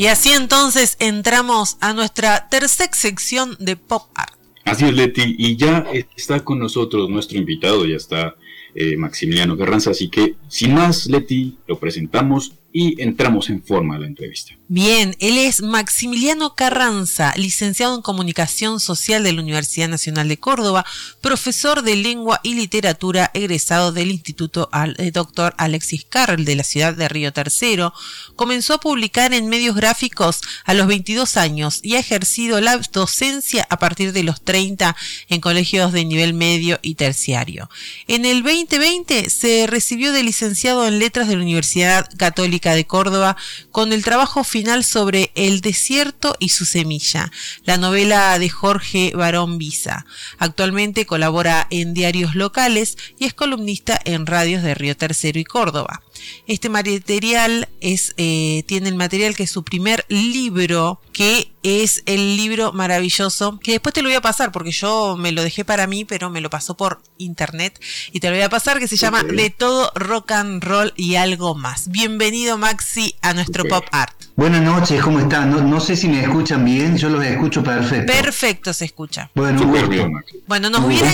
Y así entonces entramos a nuestra tercera sección de Pop Art. Así es, Leti, y ya está con nosotros nuestro invitado, ya está eh, Maximiliano Carranza, así que sin más, Leti, lo presentamos y entramos en forma a la entrevista. Bien, él es Maximiliano Carranza, licenciado en Comunicación Social de la Universidad Nacional de Córdoba, profesor de Lengua y Literatura egresado del Instituto eh, Dr. Alexis Carl de la ciudad de Río Tercero. Comenzó a publicar en medios gráficos a los 22 años y ha ejercido la docencia a partir de los 30 en colegios de nivel medio y terciario. En el 2020 se recibió de licenciado en Letras de la Universidad Católica de Córdoba con el trabajo final sobre El desierto y su semilla, la novela de Jorge Barón Visa. Actualmente colabora en diarios locales y es columnista en radios de Río Tercero y Córdoba. Este material es, eh, tiene el material que es su primer libro, que es el libro maravilloso, que después te lo voy a pasar porque yo me lo dejé para mí, pero me lo pasó por internet y te lo voy a pasar, que se llama De todo rock and roll y algo más. Bienvenido Maxi a nuestro pop art. Buenas noches, ¿cómo están? No, sé si me escuchan bien, yo los escucho perfecto. Perfecto se escucha. Bueno, bueno nos, hubiera,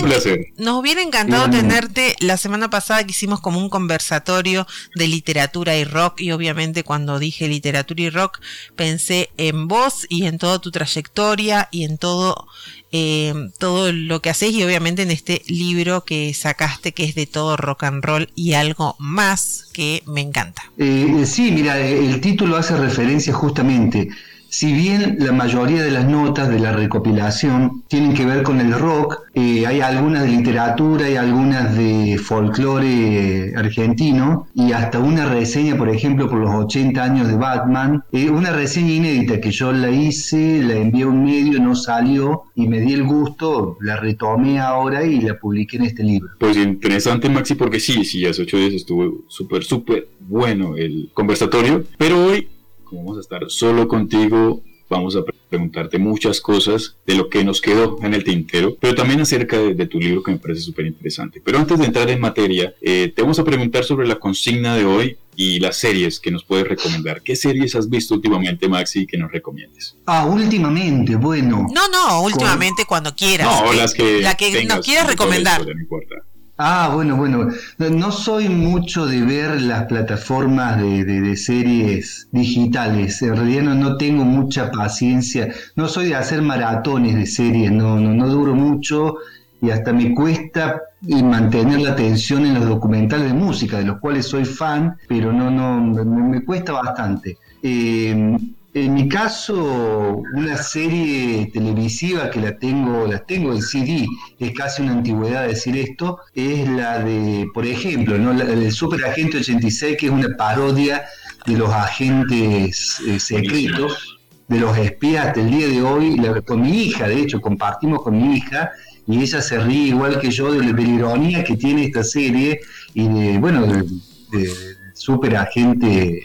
nos hubiera encantado tenerte la semana pasada que hicimos como un conversatorio de literatura y rock y obviamente cuando dije literatura y rock pensé en vos y en toda tu trayectoria y en todo eh, todo lo que haces y obviamente en este libro que sacaste que es de todo rock and roll y algo más que me encanta. Eh, sí, mira, el título hace referencia justamente si bien la mayoría de las notas de la recopilación tienen que ver con el rock, eh, hay algunas de literatura, y algunas de folclore argentino y hasta una reseña, por ejemplo, por los 80 años de Batman, eh, una reseña inédita que yo la hice, la envié a un medio, no salió y me di el gusto, la retomé ahora y la publiqué en este libro. Pues interesante, Maxi, porque sí, sí, hace ocho días estuvo súper, súper bueno el conversatorio, pero hoy como vamos a estar solo contigo, vamos a preguntarte muchas cosas de lo que nos quedó en el tintero, pero también acerca de, tu libro que me parece súper interesante. Pero antes de entrar en materia, eh, te vamos a preguntar sobre la consigna de hoy y las series que nos puedes recomendar. ¿Qué series has visto últimamente, Maxi, que nos recomiendes? Ah, últimamente, bueno. No, no, últimamente cuando quieras. No, las que la que nos quieras recomendar. no importa. Ah, bueno, bueno. No soy mucho de ver las plataformas de, de, digitales. En realidad no, no, tengo mucha paciencia. No soy de hacer maratones de series. No, no, no duro mucho y hasta me cuesta mantener la atención en los documentales de música, de los cuales soy fan, pero no, no, me, me cuesta bastante. Eh, en mi caso, una serie televisiva que la tengo, la tengo en CD, es casi una antigüedad decir esto, es la de, por ejemplo, ¿no? la, el Super Agente 86, que es una parodia de los agentes eh, secretos, de los espías del día de hoy, con mi hija, de hecho, compartimos con mi hija, y ella se ríe igual que yo de, la ironía que tiene esta serie y de, bueno, de, de Super Agente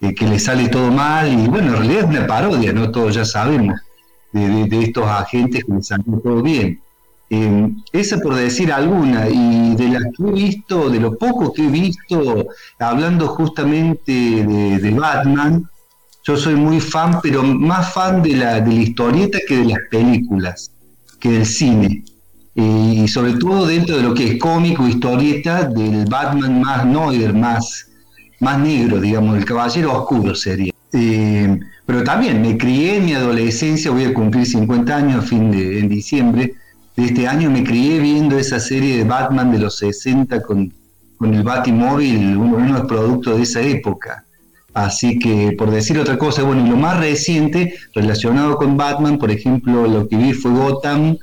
que le sale todo mal y bueno, en realidad es una parodia, ¿no? Todos ya sabemos de, estos agentes que le sale todo bien. Eh, esa por decir alguna, y de las que he visto, de lo poco que he visto, hablando justamente de, Batman, yo soy muy fan, pero más fan de la, de la historieta que de las películas, que del cine. Eh, y sobre todo dentro de lo que es cómico, historieta, del Batman más Noider, más más negro, digamos, el caballero oscuro sería. Eh, pero también me crié en mi adolescencia, voy a cumplir 50 años a fin de en diciembre de este año, me crié viendo esa serie de Batman de los 60 con, con el Batimóvil, uno, uno de los productos de esa época. Así que, por decir otra cosa, bueno, y lo más reciente relacionado con Batman, por ejemplo, lo que vi fue Gotham,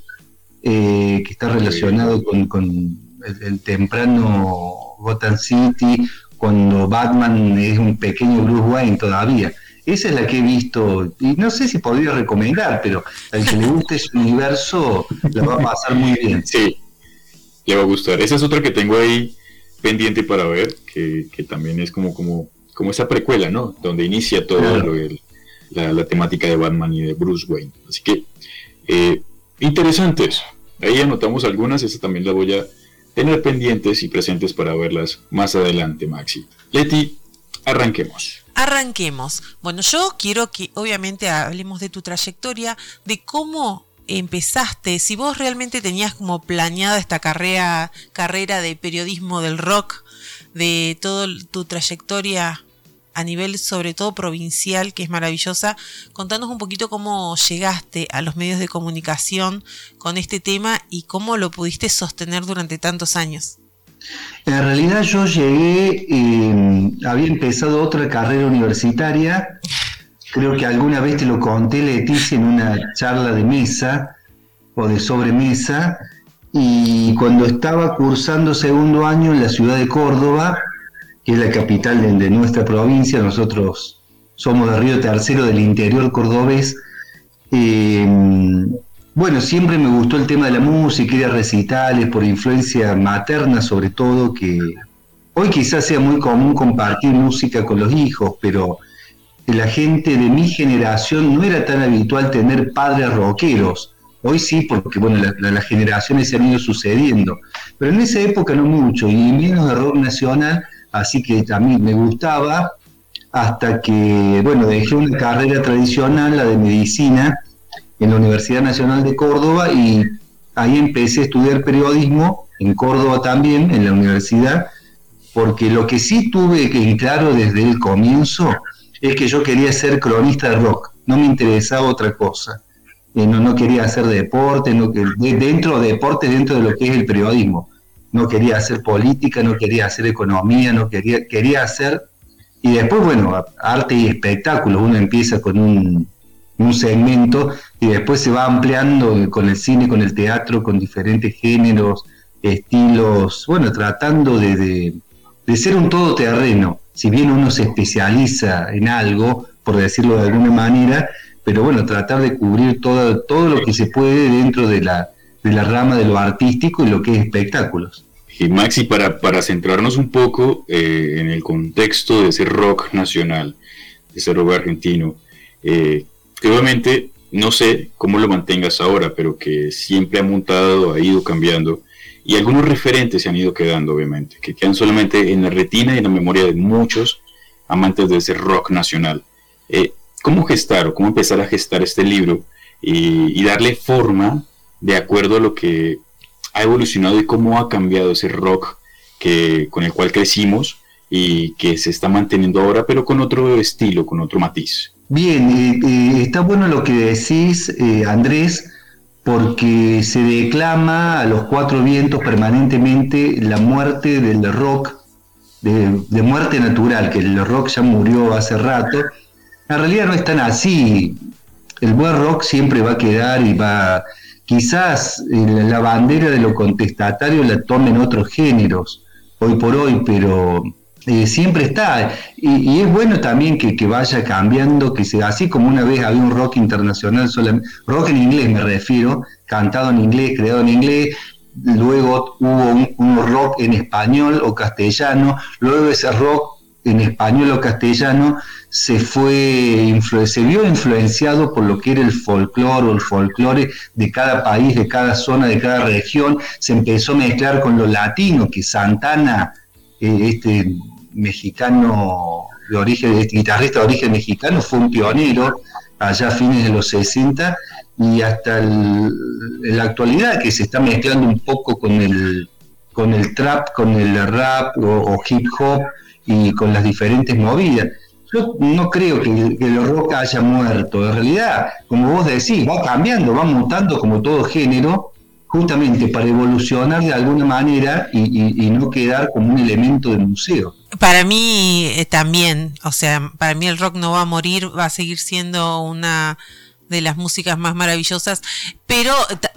eh, que está relacionado con, con el, el, temprano Gotham City, cuando Batman es un pequeño Bruce Wayne todavía. Esa es la que he visto, y no sé si podría recomendar, pero al que le guste ese universo la va a pasar muy bien. Sí, le va a gustar. Esa es otra que tengo ahí pendiente para ver, que, también es como, como, como esa precuela, ¿no? Donde inicia toda la, temática de Batman y de Bruce Wayne. Así que, eh, interesantes. Ahí anotamos algunas, esa también la voy a tener pendientes y presentes para verlas más adelante, Maxi. Leti, arranquemos. Arranquemos. Bueno, yo quiero que obviamente hablemos de tu trayectoria, de cómo empezaste, si vos realmente tenías como planeada esta carrera, carrera de periodismo del rock, de toda tu trayectoria a nivel sobre todo provincial, que es maravillosa, contanos un poquito cómo llegaste a los medios de comunicación con este tema y cómo lo pudiste sostener durante tantos años. En realidad yo llegué, eh, había empezado otra carrera universitaria, creo que alguna vez te lo conté Leticia en una charla de mesa o de sobremesa, y cuando estaba cursando segundo año en la ciudad de Córdoba, que es la capital de, nuestra provincia, nosotros somos de Río Tercero del interior cordobés, eh, bueno, siempre me gustó el tema de la música, ir a recitales por influencia materna sobre todo, que hoy quizás sea muy común compartir música con los hijos, pero la gente de mi generación no era tan habitual tener padres rockeros. Hoy sí, porque bueno, las generaciones se han ido sucediendo, pero en esa época no mucho, y menos de rock nacional, así que a mí me gustaba, hasta que, bueno, dejé una carrera tradicional, la de medicina, en la Universidad Nacional de Córdoba y ahí empecé a estudiar periodismo, en Córdoba también, en la universidad, porque lo que sí tuve que claro desde el comienzo es que yo quería ser cronista de rock, no me interesaba otra cosa. Eh, no, no quería hacer deporte, no, dentro de deporte, dentro de lo que es el periodismo. No quería hacer política, no quería hacer economía, no quería, quería hacer... Y después, bueno, arte y espectáculos. Uno empieza con un, un segmento y después se va ampliando con el cine, con el teatro, con diferentes géneros, estilos, bueno, tratando de, ser un todoterreno, si bien uno se especializa en algo, por decirlo de alguna manera, pero bueno, tratar de cubrir todo, todo lo que se puede dentro de la, de la rama de lo artístico y lo que es espectáculos. Y Maxi, para, para centrarnos un poco eh, en el contexto de ese rock nacional, de ese rock argentino, eh, obviamente no sé cómo lo mantengas ahora, pero que siempre ha montado, ha ido cambiando. Y algunos referentes se han ido quedando, obviamente, que quedan solamente en la retina y en la memoria de muchos amantes de ese rock nacional. Eh, ¿Cómo gestar o cómo empezar a gestar este libro y, darle forma de acuerdo a lo que ha evolucionado y cómo ha cambiado ese rock que, con el cual crecimos y que se está manteniendo ahora, pero con otro estilo, con otro matiz? Bien, está bueno lo que decís, eh, Andrés, porque se declama a los cuatro vientos permanentemente la muerte del rock, de, muerte natural, que el rock ya murió hace rato. En realidad no es tan así. El buen rock siempre va a quedar y va. Quizás la bandera de lo contestatario la tomen otros géneros, hoy por hoy, pero eh, siempre está. Y, es bueno también que, vaya cambiando, que sea así como una vez había un rock internacional, rock en inglés me refiero, cantado en inglés, creado en inglés, luego hubo un, rock en español o castellano, luego ese rock en español o castellano se fue se vio influenciado por lo que era el folclore o el folclore de cada país, de cada zona, de cada región, se empezó a mezclar con lo latino, que Santana, eh, este mexicano de origen, este guitarrista de origen mexicano, fue un pionero allá a fines de los 60 y hasta en la actualidad que se está mezclando un poco con el, con el trap, con el rap o, hip hop y con las diferentes movidas. Yo no creo que, que el rock haya muerto, en realidad, como vos decís, va cambiando, va mutando como todo género, justamente para evolucionar de alguna manera y, no quedar como un elemento de museo. Para mí eh, también, o sea, para mí el rock no va a morir, va a seguir siendo una de las músicas más maravillosas, pero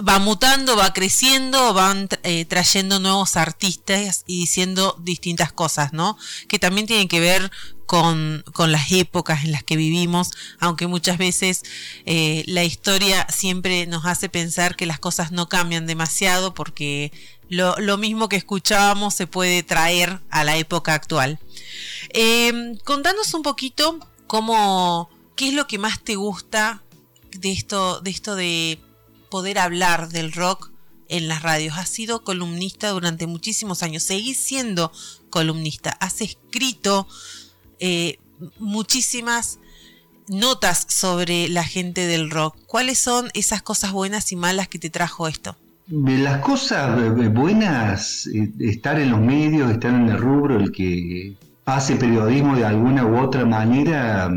va mutando, va creciendo, van eh, trayendo nuevos artistas y diciendo distintas cosas, ¿no? Que también tienen que ver con, las épocas en las que vivimos, aunque muchas veces eh, la historia siempre nos hace pensar que las cosas no cambian demasiado porque lo, mismo que escuchábamos se puede traer a la época actual. Eh, contanos un poquito cómo, qué es lo que más te gusta de esto, de esto de poder hablar del rock en las radios. Has sido columnista durante muchísimos años. Seguís siendo columnista. Has escrito eh, muchísimas notas sobre la gente del rock. ¿Cuáles son esas cosas buenas y malas que te trajo esto? Las cosas buenas, estar en los medios, estar en el rubro, el que hace periodismo de alguna u otra manera,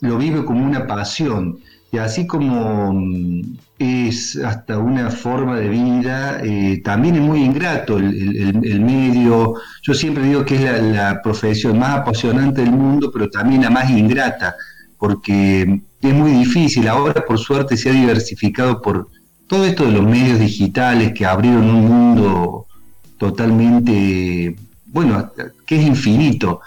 lo vive como una pasión. Así como mm, es hasta una forma de vida, eh, también es muy ingrato el, medio. Yo siempre digo que es la, profesión más apasionante del mundo, pero también la más ingrata, porque es muy difícil. Ahora, por suerte, se ha diversificado por todo esto de los medios digitales que abrieron un mundo totalmente, bueno, que es infinito.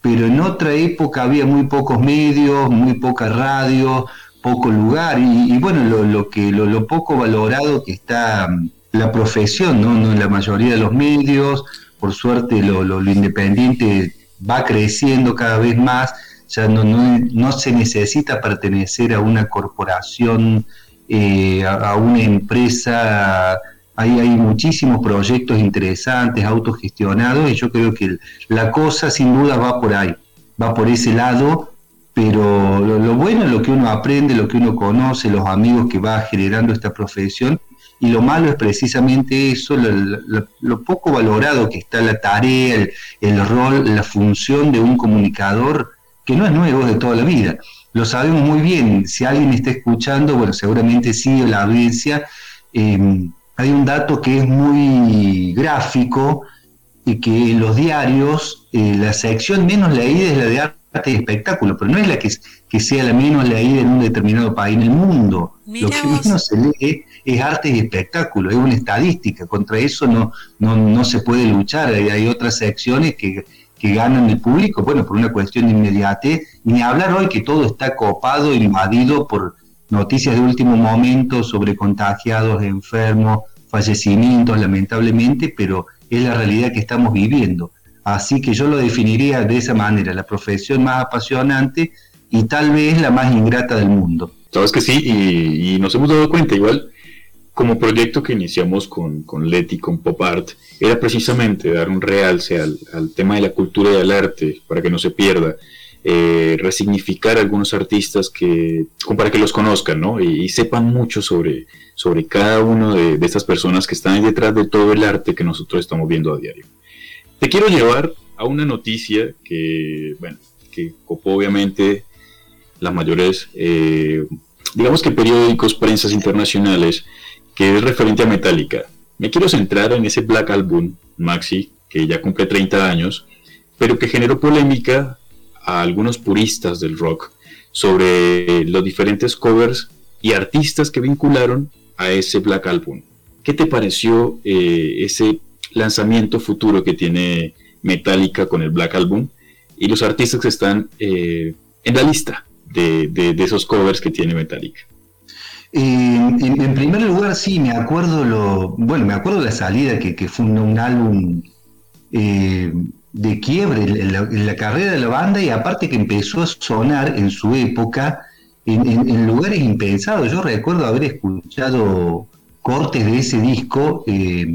Pero en otra época había muy pocos medios, muy poca radio, poco lugar y, bueno, lo, que lo, poco valorado que está mm, la profesión, ¿no? ¿no? La mayoría de los medios, por suerte lo, lo, independiente va creciendo cada vez más, ya no, no, no se necesita pertenecer a una corporación, eh, a, una empresa, hay, hay muchísimos proyectos interesantes, autogestionados, y yo creo que la cosa sin duda va por ahí, va por ese lado pero lo, bueno es lo que uno aprende, lo que uno conoce, los amigos que va generando esta profesión, y lo malo es precisamente eso, lo, poco valorado que está la tarea, el, rol, la función de un comunicador, que no es nuevo de toda la vida. Lo sabemos muy bien, si alguien está escuchando, bueno, seguramente sí, la audiencia, em, hay un dato que es muy gráfico, y que en los diarios eh, la sección menos leída es la de arte y espectáculo, pero no es la que, que sea la menos leída en un determinado país en el mundo. Lo que menos se lee es arte y espectáculo, es una estadística, contra eso no, no, se puede luchar, hay, otras secciones que, ganan el público, bueno, por una cuestión de inmediatez, ni hablar hoy que todo está copado, invadido por noticias de último momento sobre contagiados, enfermos, fallecimientos, lamentablemente, pero es la realidad que estamos viviendo. Así que yo lo definiría de esa manera, la profesión más apasionante y tal vez la más ingrata del mundo. Sabes que sí, y, nos hemos dado cuenta igual, como proyecto que iniciamos con, con Leti, con Pop Art, era precisamente dar un realce al, tema de la cultura y del arte, para que no se pierda, eh, resignificar a algunos artistas que, para que los conozcan, ¿no? Y, sepan mucho sobre, sobre cada uno de estas personas que están detrás de todo el arte que nosotros estamos viendo a diario. Te quiero llevar a una noticia que, bueno, que copó obviamente las mayores, eh, digamos que periódicos, prensas internacionales, que es referente a Metallica. Me quiero centrar en ese Black Album, Maxi, que ya cumple 30 años, pero que generó polémica a algunos puristas del rock sobre los diferentes covers y artistas que vincularon a ese Black Album. ¿Qué te pareció eh, ese lanzamiento futuro que tiene Metallica con el Black Album y los artistas que están eh, en la lista de, esos covers que tiene Metallica. en, primer lugar, sí, me acuerdo lo, bueno, me acuerdo la salida que, que fue un, álbum eh, de quiebre en la, carrera de la banda y aparte que empezó a sonar en su época en, lugares impensados. Yo recuerdo haber escuchado cortes de ese disco eh,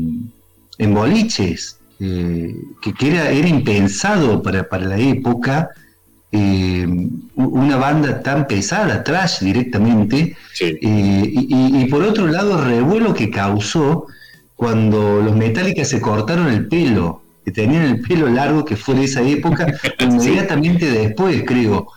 en boliches, eh, que, era, era, impensado para, la época, eh, una banda tan pesada, trash directamente, eh, y, por otro lado el revuelo que causó cuando los Metallica se cortaron el pelo, que tenían el pelo largo, que fue de esa época, inmediatamente después, creo.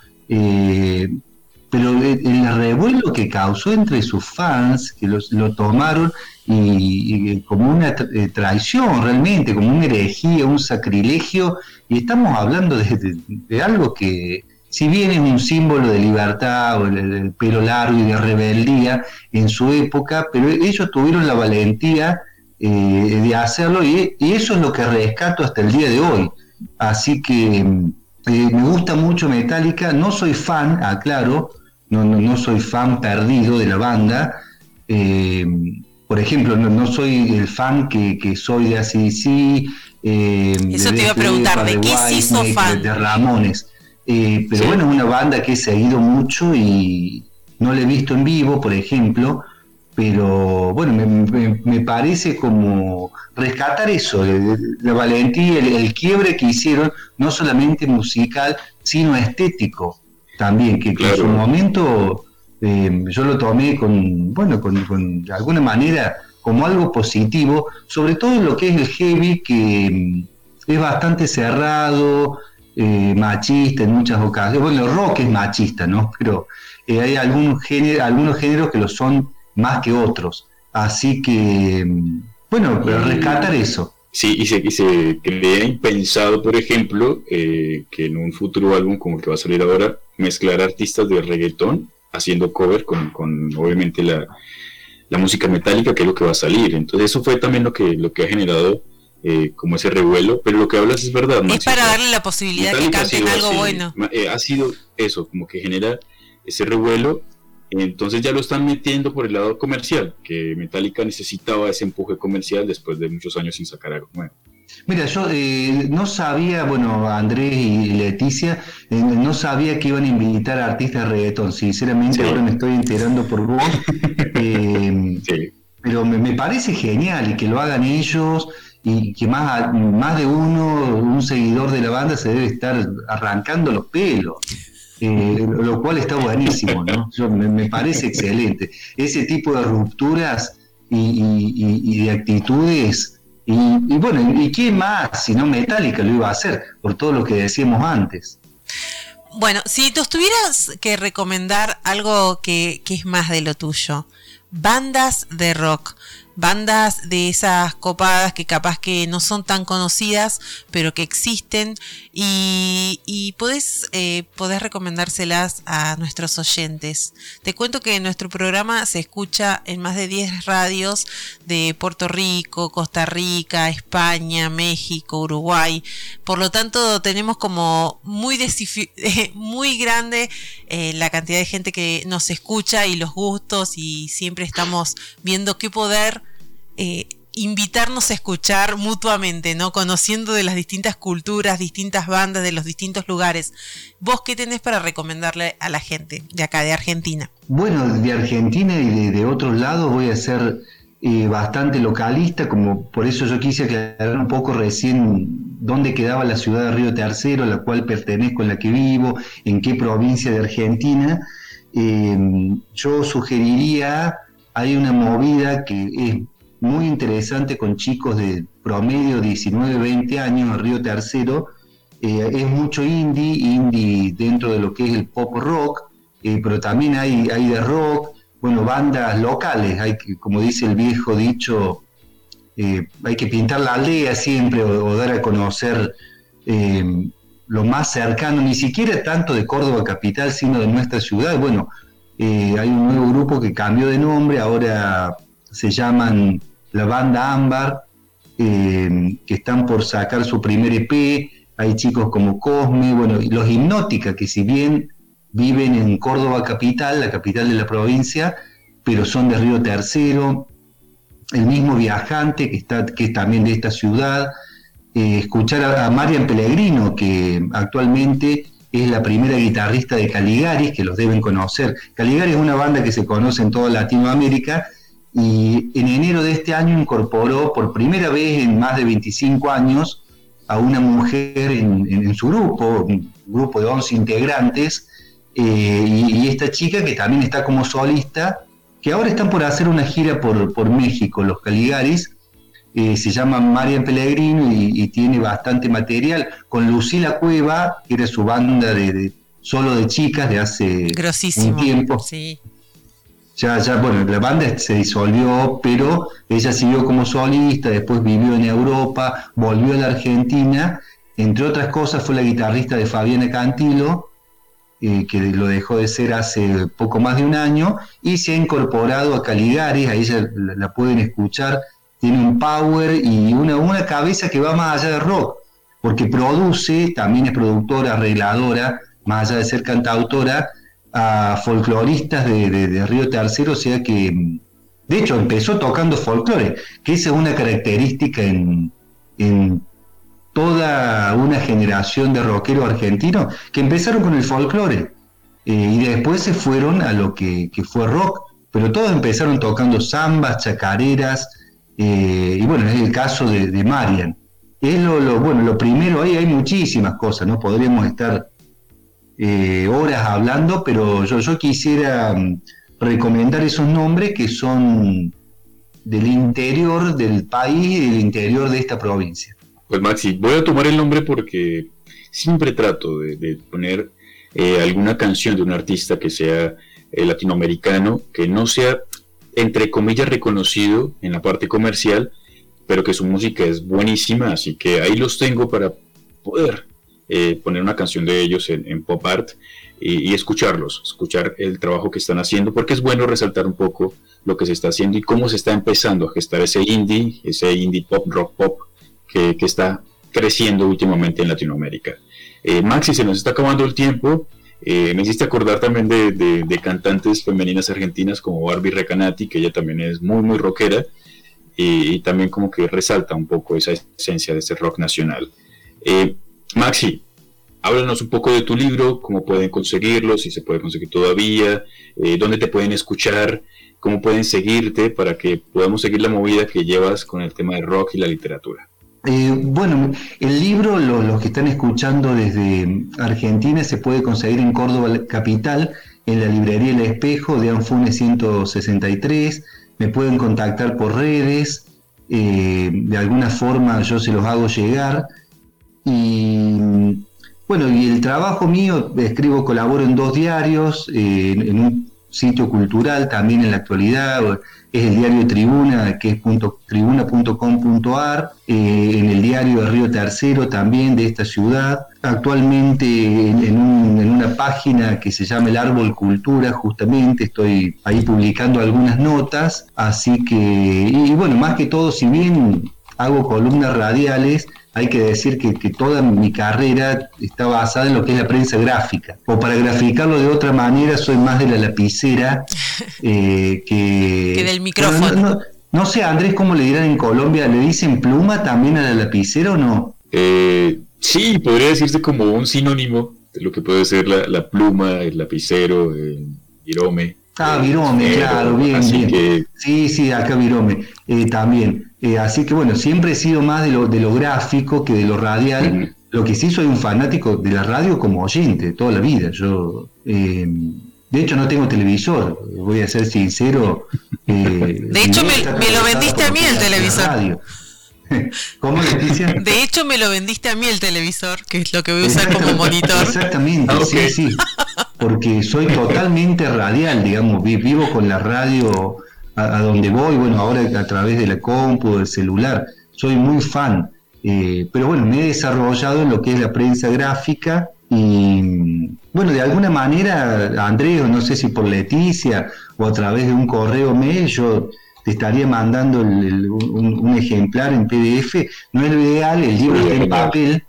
Pero el revuelo que causó entre sus fans, que los, lo tomaron y, como una eh, traición realmente, como una herejía, un sacrilegio, y estamos hablando de, algo que, si bien es un símbolo de libertad o el, pelo largo y de rebeldía en su época, pero ellos tuvieron la valentía eh, de hacerlo y, eso es lo que rescato hasta el día de hoy. Así que eh, me gusta mucho Metallica, no soy fan, aclaro, no, no, no soy fan perdido de la banda. Eh, por ejemplo, no, soy el fan que, soy de ACDC. Eh, Eso te iba a preguntar, ¿de, qué se hizo fan? De Ramones. Eh, pero bueno, es una banda que he seguido mucho y no la he visto en vivo, por ejemplo, pero bueno, me, parece como rescatar eso, la valentía, el, quiebre que hicieron, no solamente musical, sino estético también, que, en su momento eh, yo lo tomé con, bueno, con, de alguna manera como algo positivo, sobre todo lo que es el heavy, que mm, es bastante cerrado, eh, machista en muchas ocasiones. Bueno, el rock es machista, ¿no? Pero eh, hay algún género, algunos géneros que lo son más que otros. Así que, mm, bueno, pero rescatar eso. Sí, y se, se crea impensado, por ejemplo, eh, que en un futuro álbum como el que va a salir ahora, mezclar artistas de reggaetón haciendo cover con, con obviamente la, la, música metálica, que es lo que va a salir. Entonces eso fue también lo que, lo que ha generado eh, como ese revuelo, pero lo que hablas es verdad. Es para darle la posibilidad de que canten algo bueno. Eh, ha sido eso, como que genera ese revuelo entonces ya lo están metiendo por el lado comercial, que Metallica necesitaba ese empuje comercial después de muchos años sin sacar algo nuevo. Mira, yo eh, no sabía, bueno, Andrés y Leticia, eh, no sabía que iban a invitar a artistas de reggaetón. Sinceramente, ahora me estoy enterando por vos. Eh, pero me, parece genial y que lo hagan ellos y que más, más de uno, un seguidor de la banda, se debe estar arrancando los pelos. Eh, lo cual está buenísimo, ¿no? me, parece excelente. Ese tipo de rupturas y, de actitudes, y, bueno, ¿y quién más si no Metallica lo iba a hacer? Por todo lo que decíamos antes. Bueno, si tú tuvieras que recomendar algo que, que es más de lo tuyo, bandas de rock, bandas de esas copadas que capaz que no son tan conocidas, pero que existen y, y podés, eh, recomendárselas a nuestros oyentes. Te cuento que nuestro programa se escucha en más de 10 radios de Puerto Rico, Costa Rica, España, México, Uruguay. Por lo tanto, tenemos como muy, muy grande eh, la cantidad de gente que nos escucha y los gustos y siempre estamos viendo qué poder eh, invitarnos a escuchar mutuamente, ¿no? Conociendo de las distintas culturas, distintas bandas, de los distintos lugares. ¿Vos qué tenés para recomendarle a la gente de acá, de Argentina? Bueno, de Argentina y de, otros lados voy a ser eh, bastante localista, como por eso yo quise aclarar un poco recién dónde quedaba la ciudad de Río Tercero, a la cual pertenezco, en la que vivo, en qué provincia de Argentina. Eh, yo sugeriría, hay una movida que es muy interesante con chicos de promedio 19, 20 años en Río Tercero. Eh, es mucho indie, indie dentro de lo que es el pop rock, eh, pero también hay, hay de rock, bueno, bandas locales, hay que, como dice el viejo dicho, eh, hay que pintar la aldea siempre o, dar a conocer lo más cercano, ni siquiera tanto de Córdoba capital, sino de nuestra ciudad. Bueno, hay un nuevo grupo que cambió de nombre, ahora se llaman la banda Ámbar, eh, que están por sacar su primer EP, hay chicos como Cosme, bueno, y los Hipnótica, que si bien viven en Córdoba capital, la capital de la provincia, pero son de Río Tercero, el mismo viajante que, está, que es también de esta ciudad, eh, escuchar a, a, Marian Pellegrino, que actualmente es la primera guitarrista de Caligaris, que los deben conocer. Caligaris es una banda que se conoce en toda Latinoamérica y en enero de este año incorporó por primera vez en más de 25 años a una mujer en, su grupo, un grupo de 11 integrantes, eh, y, esta chica que también está como solista, que ahora están por hacer una gira por, México, los Caligaris, eh, se llama Marian Pellegrino y, tiene bastante material, con Lucila Cueva, que era su banda de, solo de chicas de hace un tiempo. Sí ya, ya, bueno, la banda se disolvió, pero ella siguió como solista, después vivió en Europa, volvió a la Argentina, entre otras cosas fue la guitarrista de Fabiana Cantilo, eh, que lo dejó de ser hace poco más de un año, y se ha incorporado a Caligaris, a ella la, pueden escuchar, tiene un power y una, una cabeza que va más allá de rock, porque produce, también es productora, arregladora, más allá de ser cantautora, a folcloristas de, Río Tercero, o sea que, de hecho, empezó tocando folclore, que esa es una característica en, toda una generación de rockeros argentinos que empezaron con el folclore eh, y después se fueron a lo que, fue rock, pero todos empezaron tocando zambas, chacareras, eh, y bueno, es el caso de, Marian. Es lo, bueno, lo primero, ahí hay muchísimas cosas, ¿no? Podríamos estar eh, horas hablando, pero yo, yo quisiera mm, recomendar esos nombres que son del interior del país y del interior de esta provincia. Pues Maxi, voy a tomar el nombre porque siempre trato de, poner eh, alguna canción de un artista que sea latinoamericano, que no sea entre comillas, reconocido en la parte comercial, pero que su música es buenísima, así que ahí los tengo para poder eh, poner una canción de ellos en, pop art y, escucharlos, escuchar el trabajo que están haciendo, porque es bueno resaltar un poco lo que se está haciendo y cómo se está empezando a gestar ese indie, ese indie pop, rock pop que, está creciendo últimamente en Latinoamérica. Eh, Maxi, se nos está acabando el tiempo. Eh, me hiciste acordar también de, cantantes femeninas argentinas como Barbie Recanati, que ella también es muy, muy rockera, y, también como que resalta un poco esa esencia de ese rock nacional. Eh, Maxi, háblanos un poco de tu libro, cómo pueden conseguirlo, si se puede conseguir todavía, eh, dónde te pueden escuchar, cómo pueden seguirte para que podamos seguir la movida que llevas con el tema del rock y la literatura. Eh, bueno, el libro, los que están escuchando desde Argentina, se puede conseguir en Córdoba Capital, en la librería El Espejo de Anfune 163. Me pueden contactar por redes, eh, de alguna forma yo se los hago llegar. Y bueno, y el trabajo mío, escribo, colaboro en dos diarios, eh, en un sitio cultural también en la actualidad es el diario Tribuna, que es tribuna.com.ar, eh, en el diario de Río Tercero también de esta ciudad, actualmente en, una página que se llama El Árbol Cultura, justamente estoy ahí publicando algunas notas, así que, y bueno, más que todo, si bien hago columnas radiales, hay que decir que, toda mi carrera está basada en lo que es la prensa gráfica. O para graficarlo de otra manera, soy más de la lapicera eh, que... que... del micrófono. No, sé, Andrés, ¿cómo le dirán en Colombia? ¿Le dicen pluma también a la lapicera o no? Eh, sí, podría decirse como un sinónimo de lo que puede ser la, pluma, el lapicero, el virome. Ah, virome, claro, bien, bien. Sí, sí, acá virome eh, también. Eh, así que bueno, siempre he sido más de lo, de lo gráfico que de lo radial. Lo que sí soy un fanático de la radio como oyente toda la vida. Yo, eh, de hecho, no tengo televisor, voy a ser sincero. Eh, de hecho, me, lo vendiste a mí el televisor. ¿Cómo Leticia? De hecho, me lo vendiste a mí el televisor, que es lo que voy a usar como monitor. Exactamente, ah, sí, sí. Porque soy totalmente radial, digamos, vivo con la radio a, donde voy, bueno, ahora a través de la compu, del celular, soy muy fan. Eh, pero bueno, me he desarrollado en lo que es la prensa gráfica y bueno, de alguna manera, Andrés, no sé si por Leticia o a través de un correo mail, yo te estaría mandando un, ejemplar en PDF. No es lo ideal, el libro está en papel,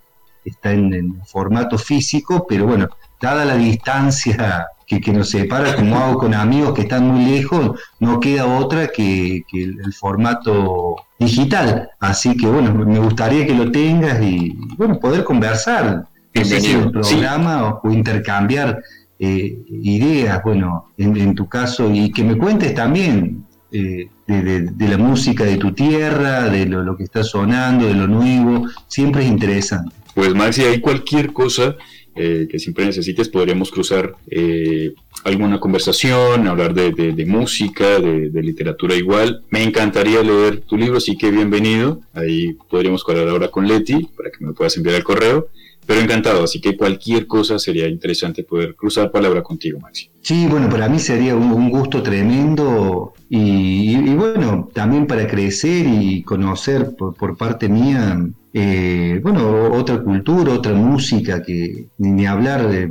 está en formato físico, pero bueno, dada la distancia que, nos separa, como hago con amigos que están muy lejos, no queda otra que, el, formato digital. Así que bueno, me gustaría que lo tengas y bueno, poder conversar en el programa o, intercambiar eh, ideas, bueno, en, tu caso, y que me cuentes también eh, de, la música de tu tierra, de lo, lo que está sonando, de lo nuevo, siempre es interesante. Pues Maxi, hay cualquier cosa eh, que siempre necesites, podríamos cruzar eh, alguna conversación, hablar de, música, de, literatura igual. Me encantaría leer tu libro, así que bienvenido. Ahí podríamos colaborar ahora con Leti para que me puedas enviar el correo. Pero encantado, así que cualquier cosa sería interesante poder cruzar palabra contigo, Maxi. Sí, bueno, para mí sería un, gusto tremendo y, bueno, también para crecer y conocer por parte mía eh, bueno, otra cultura, otra música que ni, hablar de,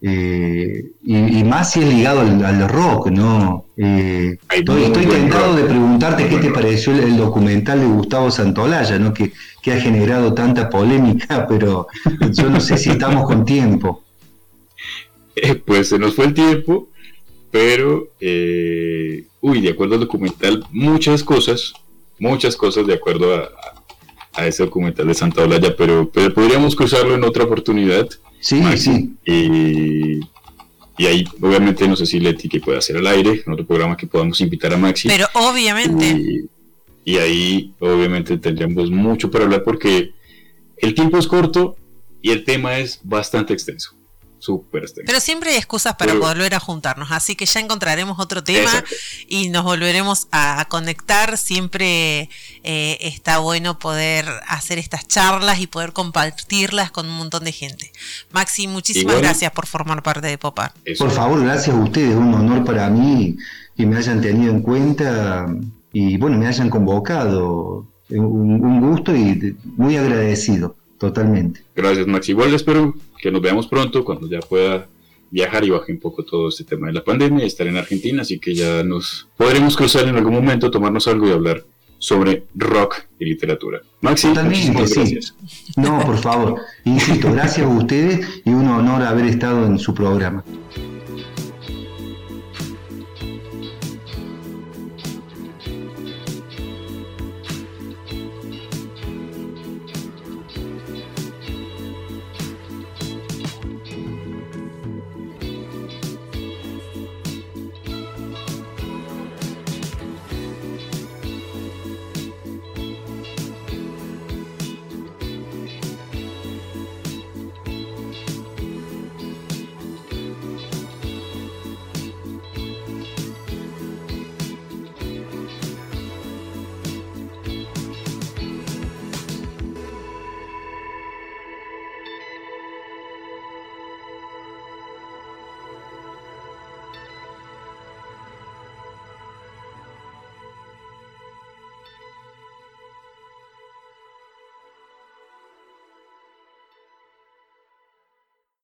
eh, y, más si es ligado al, rock, ¿no? Eh, estoy, tentado de preguntarte qué te pareció el, documental de Gustavo Santolaya, ¿no? Que, ha generado tanta polémica, pero yo no sé si estamos con tiempo. pues se nos fue el tiempo, pero, uy, de acuerdo al documental, muchas cosas, muchas cosas de acuerdo a a ese documental de Santa Olaya, pero, pero podríamos cruzarlo en otra oportunidad. Sí, sí. Y y ahí obviamente no sé si Leti que puede hacer al aire, en otro programa que podamos invitar a Maxi. Pero obviamente. Y, ahí obviamente tendríamos mucho para hablar porque el tiempo es corto y el tema es bastante extenso. Súper extenso. Pero siempre hay excusas para volver a juntarnos, así que ya encontraremos otro tema y nos volveremos a conectar. Siempre eh, está bueno poder hacer estas charlas y poder compartirlas con un montón de gente. Maxi, muchísimas gracias por formar parte de Popar. Por favor, gracias a ustedes, un honor para mí que me hayan tenido en cuenta y bueno, me hayan convocado. un gusto y muy agradecido. Totalmente. Gracias, Max. Igual espero que nos veamos pronto cuando ya pueda viajar y baje un poco todo este tema de la pandemia y estar en Argentina, así que ya nos podremos cruzar en algún momento, tomarnos algo y hablar sobre rock y literatura. Maxi, Totalmente, sí. No, por favor. Insisto, gracias a ustedes y un honor haber estado en su programa.